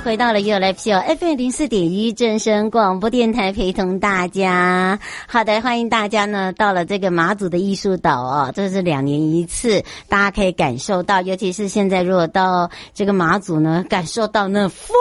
回到了又来 P O FM 零四点一正声广播电台，陪同大家。好的，欢迎大家呢到了这个马祖的艺术岛哦，这是两年一次，大家可以感受到，尤其是现在如果到这个马祖呢，感受到那风，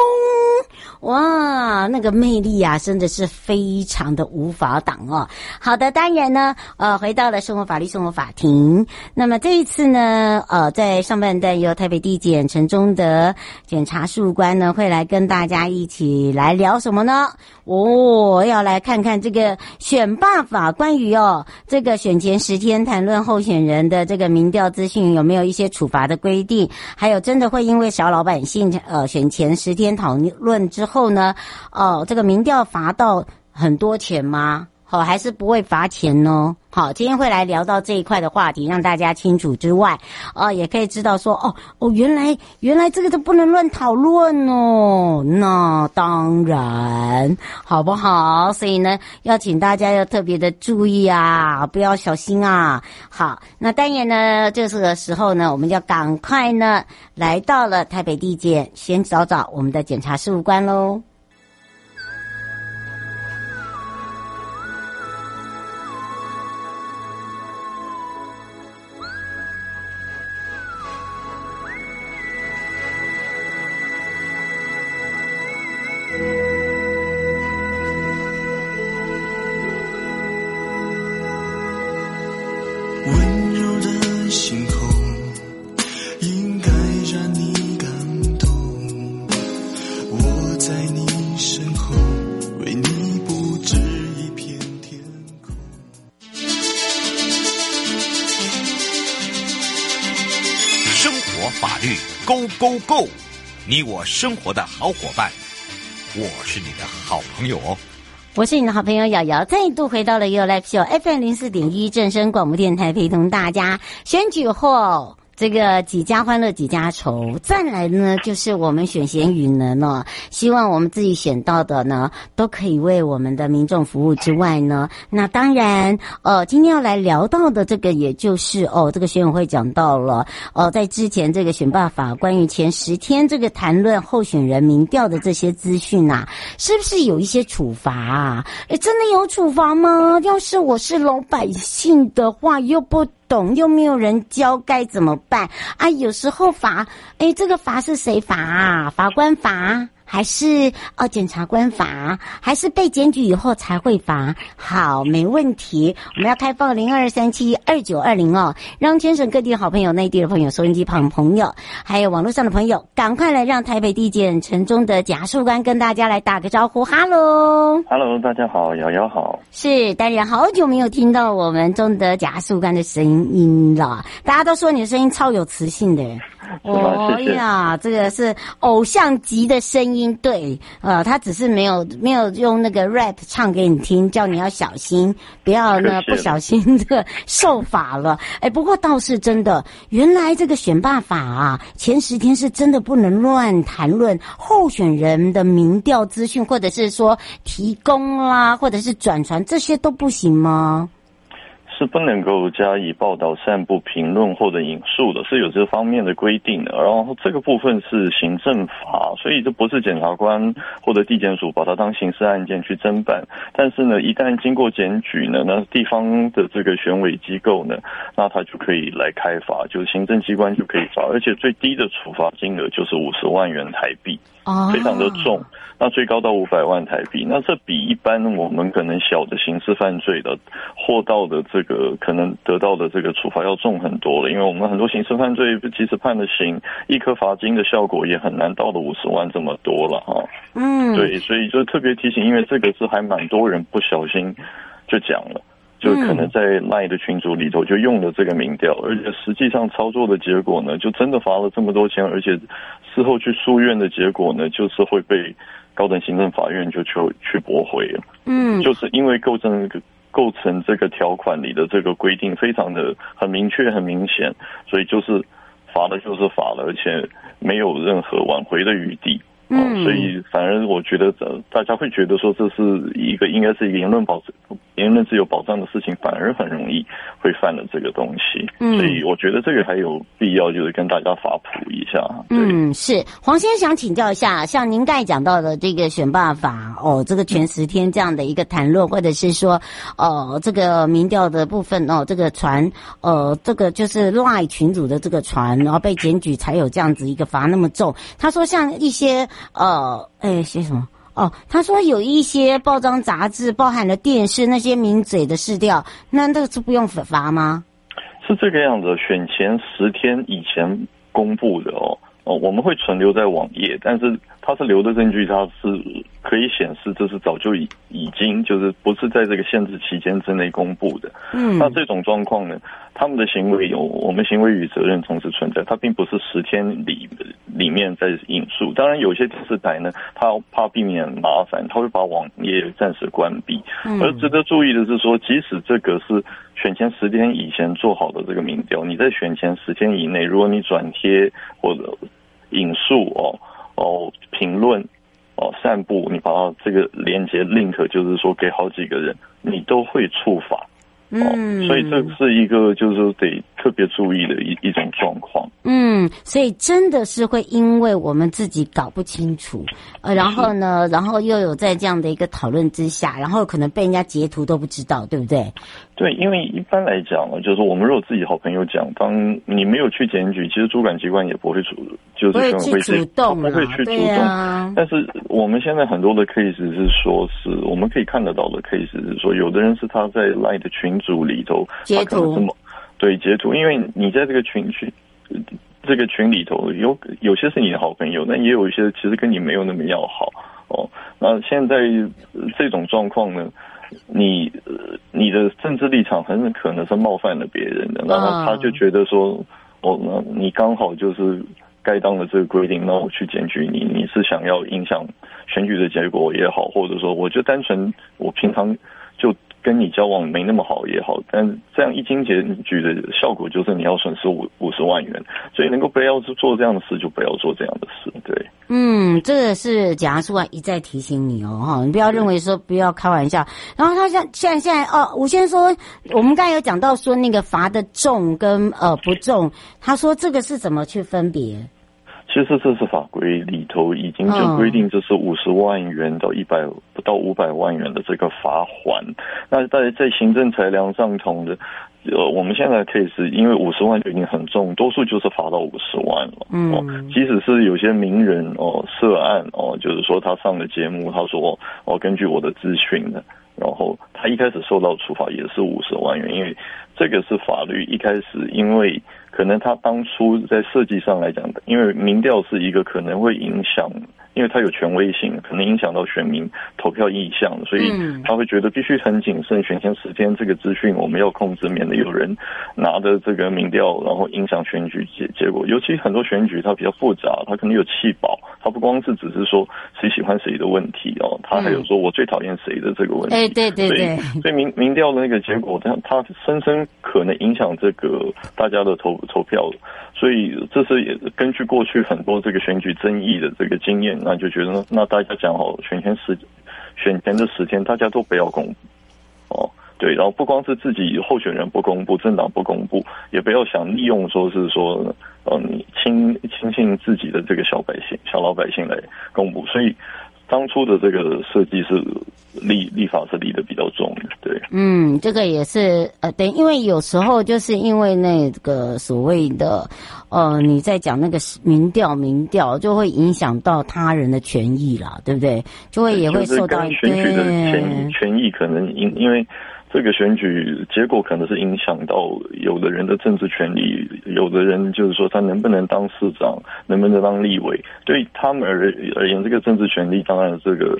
哇，那个魅力啊，真的是非常的无法挡哦。好的，当然呢，呃，回到了生活法律生活法庭。那么这一次呢，呃，在上半段由台北地检陈忠德检察事务官呢会来。跟大家一起来聊什么呢？哦，要来看看这个选罢法关于哦这个选前十天谈论候选人的这个民调资讯有没有一些处罚的规定？还有真的会因为小老百姓呃选前十天讨论之后呢，哦这个民调罚到很多钱吗？好，还是不会罚钱哦？好，今天会来聊到这一块的话题，让大家清楚之外，哦，也可以知道说，哦哦，原来原来这个都不能乱讨论哦。那当然，好不好？所以呢，要请大家要特别的注意啊，不要小心啊。好，那当然呢，这个时候呢，我们要赶快呢，来到了台北地检，先找找我们的检察事务官喽。Go 你我生活的好伙伴，我是你的好朋友哦。我是你的好朋友瑶瑶，再度回到了 You Live Show FM 零四点一正声广播电台，陪同大家选举后。这个几家欢乐几家愁，再来呢就是我们选贤与能哦，希望我们自己选到的呢都可以为我们的民众服务之外呢，那当然呃，今天要来聊到的这个也就是哦，这个选委会讲到了哦，在之前这个选罢法关于前十天这个谈论候选人民调的这些资讯啊，是不是有一些处罚啊？诶，真的有处罚吗？要是我是老百姓的话，又不。懂又没有人教该怎么办啊？有时候罚，哎，这个罚是谁罚啊？法官罚。还是哦，检察官罚，还是被检举以后才会罚？好，没问题。我们要开放零二三七二九二零哦，让全省各地的好朋友、内地的朋友、收音机旁的朋友，还有网络上的朋友，赶快来让台北地检陈忠德检察事务官跟大家来打个招呼。哈喽，哈喽，大家好，瑶瑶好。是，当然好久没有听到我们中德检察事务官的声音了，大家都说你的声音超有磁性的。哦呀，这个是偶像级的声音，对，呃，他只是没有没有用那个 rap 唱给你听，叫你要小心，不要呢不小心这个受罚了。哎，不过倒是真的，原来这个选罢法啊，前十天是真的不能乱谈论候选人的民调资讯，或者是说提供啦，或者是转传，这些都不行吗？是不能够加以报道、散布、评论或者引述的，是有这方面的规定的。然后这个部分是行政法，所以这不是检察官或者地检署把它当刑事案件去侦办。但是呢，一旦经过检举呢，那地方的这个选委机构呢，那他就可以来开罚，就是行政机关就可以罚，而且最低的处罚金额就是五十万元台币，非常的重。那最高到五百万台币，那这比一般我们可能小的刑事犯罪的获到的这个可能得到的这个处罚要重很多了，因为我们很多刑事犯罪，即使判了刑，一颗罚金的效果也很难到了五十万这么多了哈。嗯，对，所以就特别提醒，因为这个是还蛮多人不小心就讲了。就可能在 LINE 的群组里头就用了这个民调，而且实际上操作的结果呢，就真的罚了这么多钱，而且事后去诉愿的结果呢，就是会被高等行政法院就去去驳回了。嗯，就是因为构成构成这个条款里的这个规定非常的很明确、很明显，所以就是罚了就是罚了，而且没有任何挽回的余地。嗯，所以反而我觉得，大家会觉得说这是一个应该是一个言论保言论自由保障的事情，反而很容易会犯了这个东西。嗯，所以我觉得这个还有必要，就是跟大家法普一下。嗯，是黄先生想请教一下，像您刚才讲到的这个选罢法哦，这个全十天这样的一个谈论，或者是说哦这个民调的部分哦，这个传呃这个就是 LINE 群主的这个传，然后被检举才有这样子一个罚那么重。他说像一些。呃，哎，写什么？哦，他说有一些报章杂志包含了电视那些名嘴的市调，那那个是不用罚吗？是这个样子，选前十天以前公布的哦，哦，我们会存留在网页，但是它是留的证据，它是。可以显示这是早就已已经就是不是在这个限制期间之内公布的。嗯，那这种状况呢，他们的行为有我们行为与责任同时存在，它并不是十天里里面在引述。当然，有些电视台呢，它怕避免麻烦，它会把网页暂时关闭。而值得注意的是说，即使这个是选前十天以前做好的这个民调，你在选前十天以内，如果你转贴或者引述哦哦评论。哦，散布你把它这个连接 link，就是说给好几个人，你都会触法。嗯，所以这是一个就是说得特别注意的一一种状况。嗯，所以真的是会因为我们自己搞不清楚，呃，然后呢，然后又有在这样的一个讨论之下，然后可能被人家截图都不知道，对不对？对，因为一般来讲呢，就是我们如果自己好朋友讲，当你没有去检举，其实主管机关也不会主，就是会去主动，不会去主动。啊、但是我们现在很多的 case 是说，是我们可以看得到的 case 是说，有的人是他在 LINE 的群组里头截图，对截图，因为你在这个群群这个群里头有有些是你的好朋友，但也有一些其实跟你没有那么要好哦。那现在这种状况呢？你你的政治立场很可能是冒犯了别人的，然后他就觉得说，哦，那你刚好就是该当的这个规定，那我去检举你，你是想要影响选举的结果也好，或者说我就单纯我平常就。跟你交往没那么好也好，但这样一经检举的效果就是你要损失五五十万元，所以能够不要做这样的事就不要做这样的事，对。嗯，这个是检察官一再提醒你哦，哈，你不要认为说不要开玩笑。然后他现现在现在哦，我先说，我们刚才有讲到说那个罚的重跟呃不重，他说这个是怎么去分别？其实这是法规里头已经就规定，这是五十万元到一百不到五百万元的这个罚款。那在在行政裁量上头的，呃，我们现在可以是因为五十万就已经很重，多数就是罚到五十万了。嗯，即使是有些名人哦涉案哦，就是说他上了节目，他说哦，根据我的资讯的，然后他一开始受到处罚也是五十万元，因为这个是法律一开始因为。可能他当初在设计上来讲的，因为民调是一个可能会影响。因为它有权威性，可能影响到选民投票意向，所以他会觉得必须很谨慎。选前十天这个资讯我们要控制，免得有人拿着这个民调，然后影响选举结结果。尤其很多选举它比较复杂，它可能有弃保，它不光是只是说谁喜欢谁的问题哦，他还有说我最讨厌谁的这个问题。哎，对对对。所以民民调的那个结果，他他深深可能影响这个大家的投投票。所以这是也根据过去很多这个选举争议的这个经验。那就觉得，那大家讲好选前十选前的十天，大家都不要公对，然后不光是自己候选人不公布，政党不公布，也不要想利用说是说嗯你亲亲信自己的这个小百姓、小老百姓来公布，所以。当初的这个设计是立立法是立的比较重的，对。嗯，这个也是呃，对，因为有时候就是因为那个所谓的呃，你在讲那个民调，民调就会影响到他人的权益啦，对不对？就会也会受到选举的权权益可能因因为。这个选举结果可能是影响到有的人的政治权利，有的人就是说他能不能当市长，能不能当立委，对他们而而言，这个政治权利当然这个。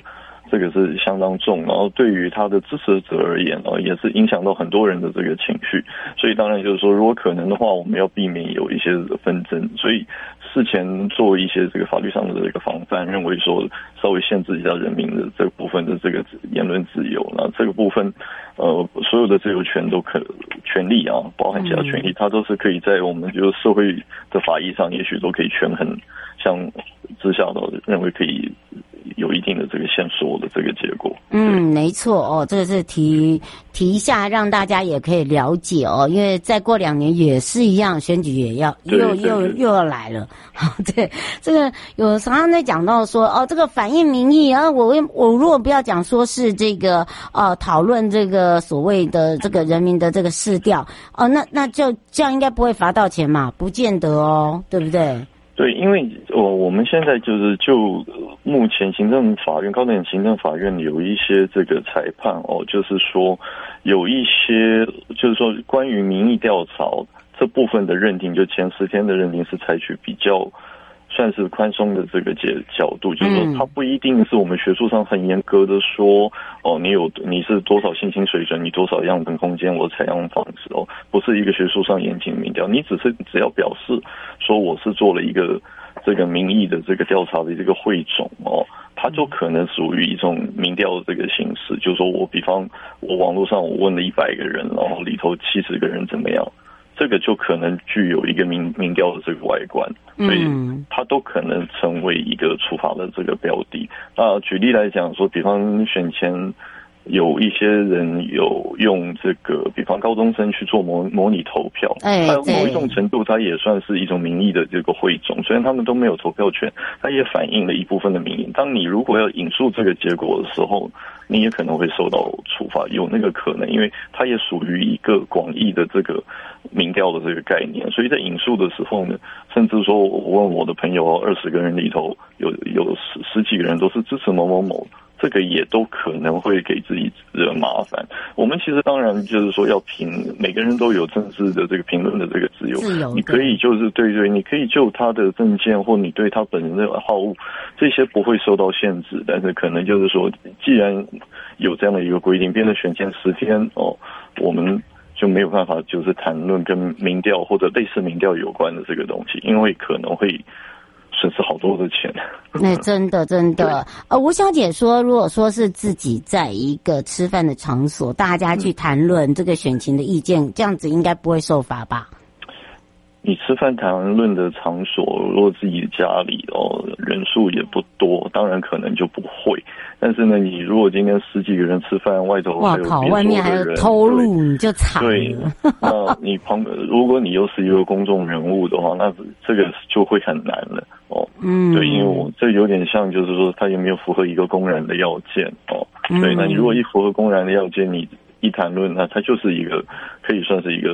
这个是相当重，然后对于他的支持者而言，哦，也是影响到很多人的这个情绪，所以当然就是说，如果可能的话，我们要避免有一些纷争，所以事前做一些这个法律上的这个防范，认为说稍微限制一下人民的这个部分的这个言论自由，那这个部分，呃，所有的自由权都可权利啊，包含其他权利，它都是可以在我们就是社会的法益上，也许都可以权衡，像之下的认为可以。定的这个线索的这个结果，嗯，没错哦，这个是提提一下，让大家也可以了解哦，因为再过两年也是一样，选举也要又又又要来了。好，对，这个有常常在讲到说哦，这个反映民意啊，我我如果不要讲说是这个呃讨论这个所谓的这个人民的这个市调哦，那那就这样应该不会罚到钱嘛？不见得哦，对不对？对，因为我我们现在就是就目前行政法院、高等行政法院有一些这个裁判哦，就是说有一些就是说关于民意调查这部分的认定，就前十天的认定是采取比较。算是宽松的这个角角度，就是说，它不一定是我们学术上很严格的说，哦，你有你是多少信心水准，你多少样本空间，我采样方式哦，不是一个学术上严谨民调，你只是只要表示说我是做了一个这个民意的这个调查的这个汇总哦，它就可能属于一种民调的这个形式，就是说我比方我网络上我问了一百个人，然后里头七十个人怎么样。这个就可能具有一个民民调的这个外观，所以它都可能成为一个处罚的这个标的。那举例来讲说，比方选前。有一些人有用这个，比方高中生去做模模拟投票，哎，某一种程度，它也算是一种民意的这个汇总。虽然他们都没有投票权，它也反映了一部分的民意。当你如果要引述这个结果的时候，你也可能会受到处罚，有那个可能，因为它也属于一个广义的这个民调的这个概念。所以在引述的时候呢，甚至说我问我的朋友，二十个人里头有有十十几个人都是支持某某某。这个也都可能会给自己惹麻烦。我们其实当然就是说要评，每个人都有政治的这个评论的这个自由。自由。你可以就是对对，你可以就他的政见或你对他本人的好恶，这些不会受到限制。但是可能就是说，既然有这样的一个规定，变成选前十天哦，我们就没有办法就是谈论跟民调或者类似民调有关的这个东西，因为可能会。损失好多的钱，那真的真的。呃，吴小姐说，如果说是自己在一个吃饭的场所，大家去谈论这个选情的意见，嗯、这样子应该不会受罚吧？你吃饭谈论的场所，如果自己家里哦，人数也不多，当然可能就不会。但是呢，你如果今天十几个人吃饭，外头还有别的人，外面还有偷录，你就惨了。对，那你旁，如果你又是一个公众人物的话，那这个就会很难了哦。嗯，对，因为我这有点像，就是说他有没有符合一个公然的要件哦。对，那你如果一符合公然的要件，你一谈论，那它就是一个可以算是一个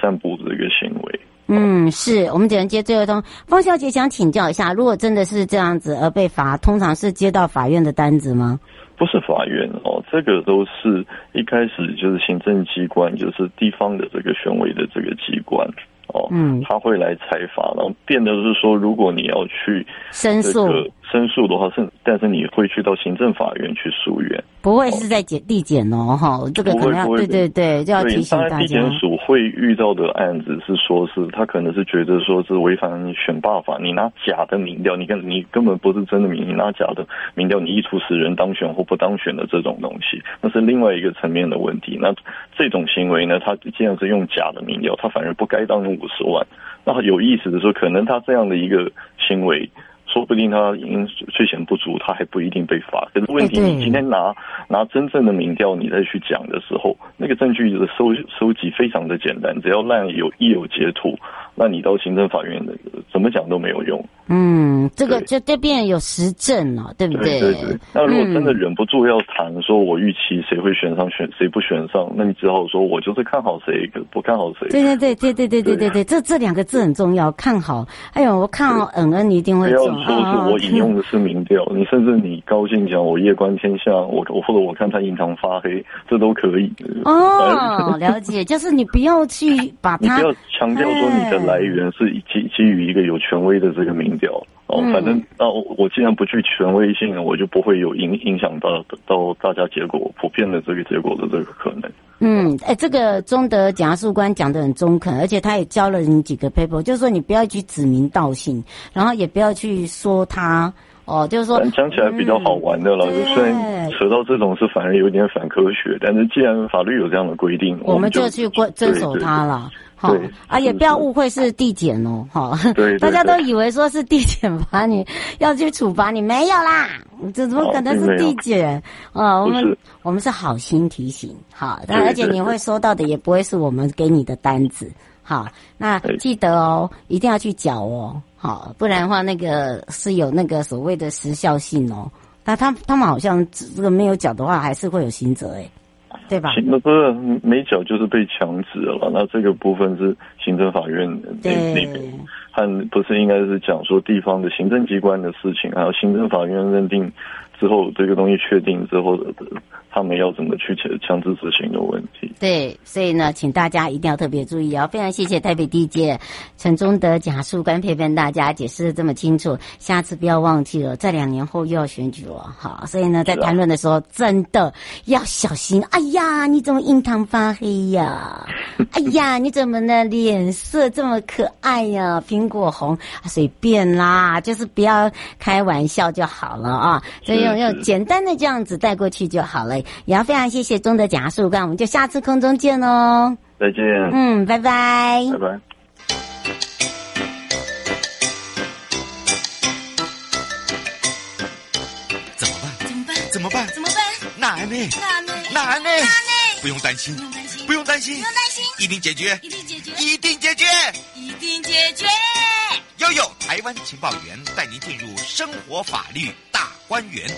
散步的一个行为。嗯，是我们只能接最后一通。方小姐想请教一下，如果真的是这样子而被罚，通常是接到法院的单子吗？不是法院哦，这个都是一开始就是行政机关，就是地方的这个选委的这个机关。哦，嗯，他会来采访，然后变得是说，如果你要去申诉，申诉的话是，但是你会去到行政法院去诉愿，不会是在检地检哦，哈，这个可能要对对对，就要提醒大家。地检署会遇到的案子是说，是他可能是觉得说是违反选罢法，你拿假的民调，你根你根本不是真的民，你拿假的民调，你意图使人当选或不当选的这种东西，那是另外一个层面的问题。那这种行为呢，他既然是用假的民调，他反而不该当五十万。那有意思的说，可能他这样的一个行为，说不定他因税前不足，他还不一定被罚。可是问题，你今天拿拿真正的民调，你再去讲的时候，那个证据的收收集非常的简单，只要让有一有截图，那你到行政法院的怎么讲都没有用。嗯，这个就这边有实证了，对不对？对对对。那如果真的忍不住要谈，说我预期谁会选上，选谁不选上，那你只好说我就是看好谁，不看好谁。对对对对对对对对对，这这两个字很重要，看好。哎呦，我看好恩恩，你一定会中。不要说是我引用的是民调，你甚至你高兴讲我夜观天下，我我或者我看他印堂发黑，这都可以。哦，了解，就是你不要去把它，你不要强调说你的来源是基基于一个有权威的这个民调。哦，反正那我我既然不具权威性，我就不会有影影响到到大家结果普遍的这个结果的这个可能。嗯，哎，这个中德检察官讲的很中肯，而且他也教了你几个 paper，就是说你不要去指名道姓，然后也不要去说他。哦，就是说讲起来比较好玩的了，就虽然扯到这种是反而有点反科学，但是既然法律有这样的规定，我们就去遵守它了。好啊，也不要误会是地检哦，哈，大家都以为说是地检把你要去处罚你，没有啦，这怎么可能是地检啊？我们我们是好心提醒，好，但而且你会收到的也不会是我们给你的单子，好，那记得哦，一定要去缴哦。好，不然的话，那个是有那个所谓的时效性哦。那他他们好像这个没有缴的话，还是会有刑责哎，对吧？那不是没缴就是被强制了。那这个部分是行政法院那那边，和不是应该是讲说地方的行政机关的事情，还有行政法院认定之后，这个东西确定之后的。他们要怎么去强强制执行的问题？对，所以呢，请大家一定要特别注意啊！非常谢谢台北地检陈忠德检察事务官陪伴大家解释的这么清楚，下次不要忘记了，在两年后又要选举了，好，所以呢，在谈论的时候真的要小心。哎呀，你怎么印堂发黑呀？哎呀，你怎么呢？脸色这么可爱呀？苹果红，随便啦，就是不要开玩笑就好了啊！所以用用简单的这样子带过去就好了。也要非常谢谢中德检察事务官，我们就下次空中见喽。再见。嗯，拜拜。拜拜。怎么办？怎么办？怎么办？怎么办？哪呢？哪呢？哪呢？哪呢？不用担心，不用担心，不用担心，不用担心，一定解决，一定解决，一定解决，一定解决。悠悠台湾情报员带您进入生活法律大官员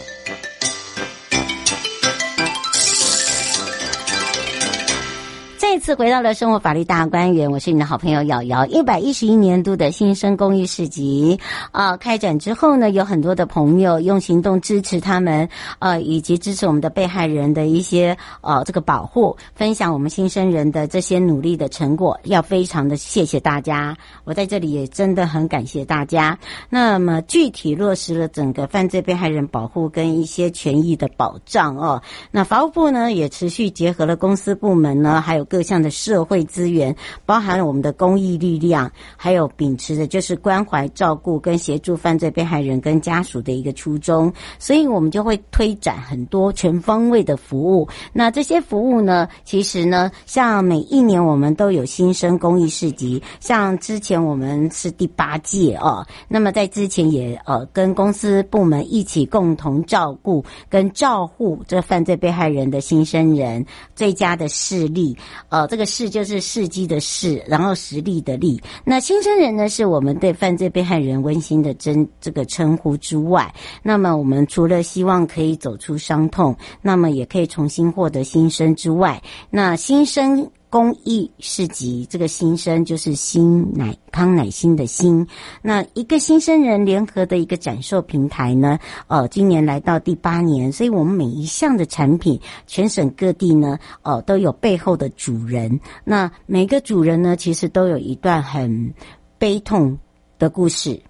再次回到了生活法律大观园，我是你的好朋友瑶瑶。一百一十一年度的新生公益市集啊，开展之后呢，有很多的朋友用行动支持他们，呃，以及支持我们的被害人的一些呃这个保护，分享我们新生人的这些努力的成果，要非常的谢谢大家。我在这里也真的很感谢大家。那么具体落实了整个犯罪被害人保护跟一些权益的保障哦。那法务部呢，也持续结合了公司部门呢，还有各。各项的社会资源，包含了我们的公益力量，还有秉持的就是关怀照顾跟协助犯罪被害人跟家属的一个初衷，所以我们就会推展很多全方位的服务。那这些服务呢，其实呢，像每一年我们都有新生公益市集，像之前我们是第八届哦，那么在之前也呃跟公司部门一起共同照顾跟照护这犯罪被害人的新生人，最佳的事例。哦，这个事就是事迹的事，然后实力的力。那新生人呢，是我们对犯罪被害人温馨的真这个称呼之外，那么我们除了希望可以走出伤痛，那么也可以重新获得新生之外，那新生。公益市集，这个新生就是新乃康乃馨的新，那一个新生人联合的一个展售平台呢，呃，今年来到第八年，所以我们每一项的产品，全省各地呢，呃，都有背后的主人。那每个主人呢，其实都有一段很悲痛的故事。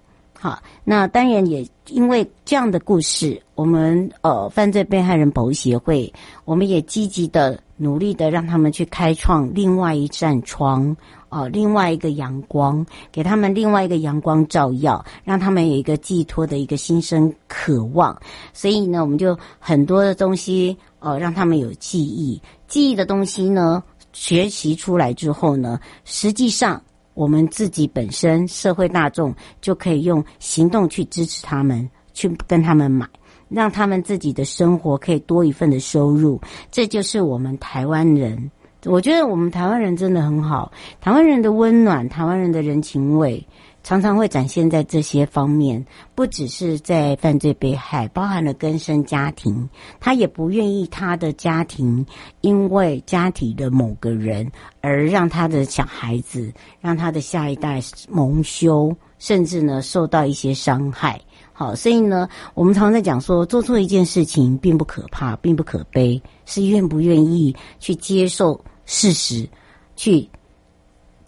好，那当然也因为这样的故事，我们呃犯罪被害人保护协会，我们也积极的努力的让他们去开创另外一扇窗，呃，另外一个阳光，给他们另外一个阳光照耀，让他们有一个寄托的一个心生渴望。所以呢，我们就很多的东西，呃，让他们有记忆，记忆的东西呢，学习出来之后呢，实际上。我们自己本身社会大众就可以用行动去支持他们，去跟他们买，让他们自己的生活可以多一份的收入。这就是我们台湾人我觉得我们台湾人真的很好，台湾人的温暖，台湾人的人情味。常常会展现在这些方面，不只是在犯罪被害，包含了更生家庭，他也不愿意他的家庭因为家庭的某个人而让他的小孩子、让他的下一代蒙羞，甚至呢受到一些伤害。好，所以呢，我们常常在讲说，做错一件事情并不可怕，并不可悲，是愿不愿意去接受事实，去。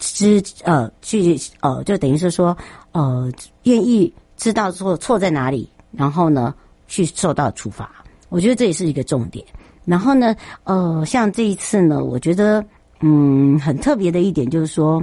知呃去呃就等于是说呃愿意知道错错在哪里，然后呢去受到处罚，我觉得这也是一个重点。然后呢呃像这一次呢，我觉得嗯很特别的一点就是说，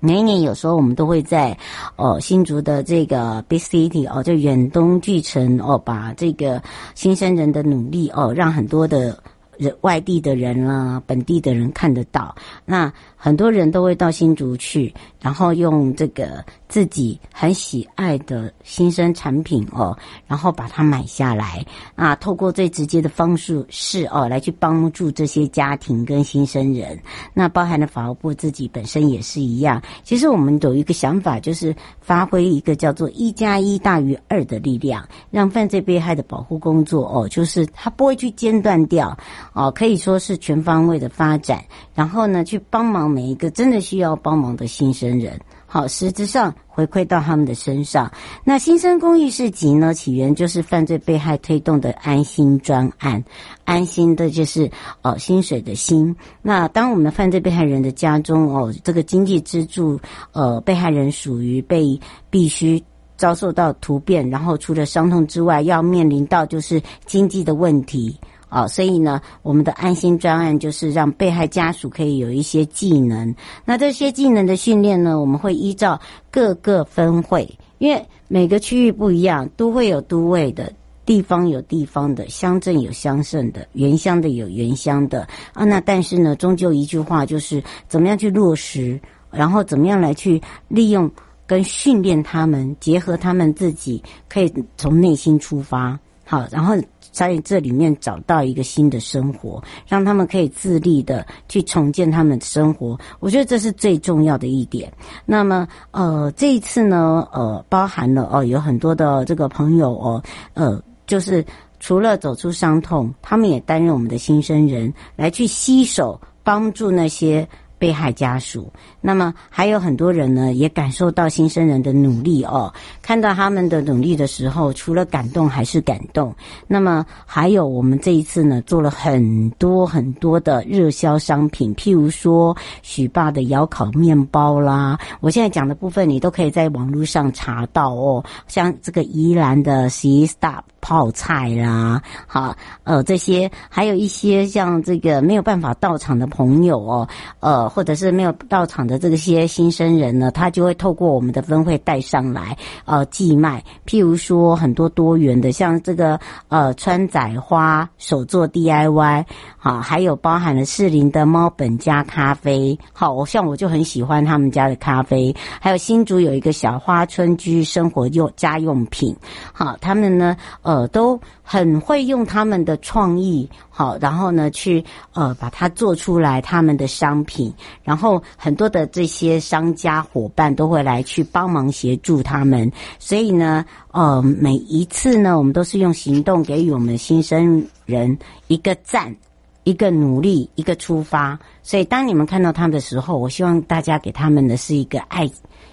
每一年有时候我们都会在呃新竹的这个 Big City 哦，就远东巨城哦，把这个新生人的努力哦，让很多的人外地的人啦，本地的人看得到那。很多人都会到新竹去，然后用这个自己很喜爱的新生产品哦，然后把它买下来啊，透过最直接的方式是哦，来去帮助这些家庭跟新生人。那包含了法务部自己本身也是一样。其实我们有一个想法，就是发挥一个叫做一加一大于二的力量，让犯罪被害的保护工作哦，就是它不会去间断掉哦，可以说是全方位的发展，然后呢，去帮忙。每一个真的需要帮忙的新生人，好，实质上回馈到他们的身上。那新生公益市集呢，起源就是犯罪被害推动的安心专案，安心的就是哦薪水的薪。那当我们犯罪被害人的家中哦，这个经济支柱呃被害人属于被必须遭受到突变，然后除了伤痛之外，要面临到就是经济的问题。啊，所以呢，我们的安心专案就是让被害家属可以有一些技能。那这些技能的训练呢，我们会依照各个分会，因为每个区域不一样，都会有都会的，地方有地方的，乡镇有乡镇的，原乡的有原乡的啊。那但是呢，终究一句话就是，怎么样去落实，然后怎么样来去利用跟训练他们，结合他们自己，可以从内心出发，好，然后。在这里面找到一个新的生活，让他们可以自立的去重建他们的生活。我觉得这是最重要的一点。那么，呃，这一次呢，呃，包含了哦，有很多的这个朋友哦，呃，就是除了走出伤痛，他们也担任我们的新生人，来去携手帮助那些。被害家属，那么还有很多人呢，也感受到新生人的努力哦。看到他们的努力的时候，除了感动还是感动。那么还有我们这一次呢，做了很多很多的热销商品，譬如说许爸的窑烤面包啦。我现在讲的部分，你都可以在网络上查到哦。像这个宜兰的 C Stop 泡菜啦，好，呃，这些还有一些像这个没有办法到场的朋友哦，呃。或者是没有到场的这些新生人呢，他就会透过我们的分会带上来，呃，寄卖。譬如说很多多元的，像这个呃川仔花手作 DIY，好，还有包含了士林的猫本家咖啡，好，我像我就很喜欢他们家的咖啡。还有新竹有一个小花村居生活用家用品，好，他们呢呃呃都很会用他们的创意，好，然后呢去呃把它做出来他们的商品。然后很多的这些商家伙伴都会来去帮忙协助他们，所以呢，呃，每一次呢，我们都是用行动给予我们新生人一个赞，一个努力，一个出发。所以当你们看到他们的时候，我希望大家给他们的是一个爱，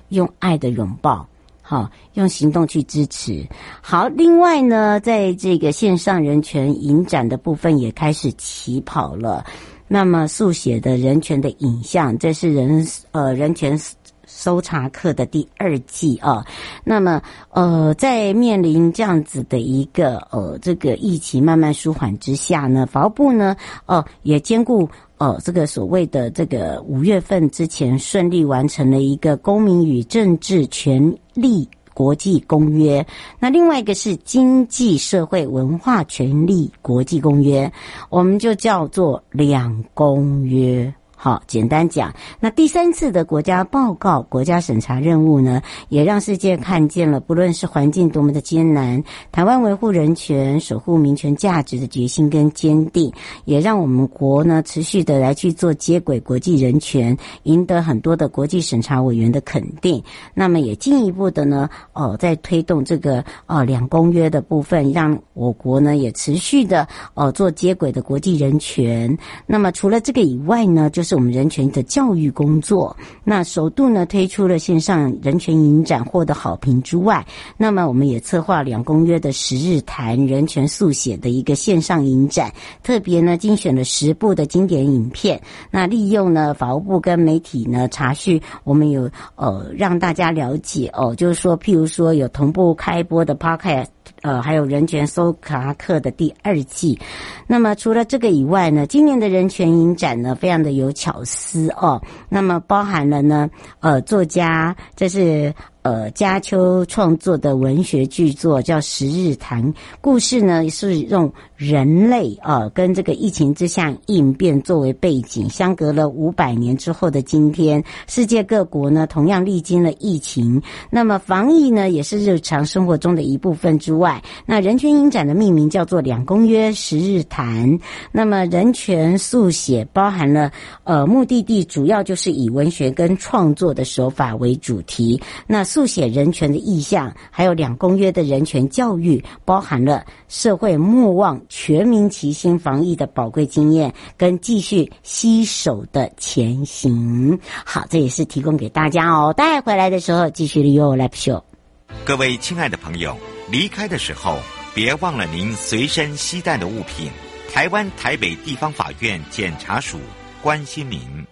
用爱的拥抱，好，用行动去支持。好，另外呢，在这个线上人权影展的部分也开始起跑了。那么速写的人权的影像，这是人呃人权搜查课的第二季啊。那么呃，在面临这样子的一个呃这个疫情慢慢舒缓之下呢，法务部呢呃也兼顾哦这个所谓的这个五月份之前顺利完成了一个公民与政治权利。国际公约，那另外一个是经济社会文化权利国际公约，我们就叫做两公约。好，简单讲，那第三次的国家报告、国家审查任务呢，也让世界看见了，不论是环境多么的艰难，台湾维护人权、守护民权价值的决心跟坚定，也让我们国呢持续的来去做接轨国际人权，赢得很多的国际审查委员的肯定。那么也进一步的呢，哦，在推动这个哦两公约的部分，让我国呢也持续的哦做接轨的国际人权。那么除了这个以外呢，就是是我们人权的教育工作。那首度呢推出了线上人权影展，获得好评之外，那么我们也策划两公约的十日谈人权速写的一个线上影展，特别呢精选了十部的经典影片。那利用呢法务部跟媒体呢查询，我们有呃让大家了解哦，就是说譬如说有同步开播的 Podcast。呃，还有人权搜查课的第二季。那么除了这个以外呢，今年的人权影展呢，非常的有巧思哦。那么包含了呢，呃，作家这是。呃，家秋创作的文学巨作叫《十日谈》，故事呢是用人类啊跟这个疫情之下应变作为背景，相隔了五百年之后的今天，世界各国呢同样历经了疫情，那么防疫呢也是日常生活中的一部分之外，那人权影展的命名叫做《两公约十日谈》，那么人权速写包含了呃目的地主要就是以文学跟创作的手法为主题，那。速写人权的意向，还有两公约的人权教育，包含了社会莫忘全民齐心防疫的宝贵经验，跟继续携手的前行。好，这也是提供给大家哦。带回来的时候，继续利用 Live Show。各位亲爱的朋友，离开的时候别忘了您随身携带的物品。台湾台北地方法院检察署关心您。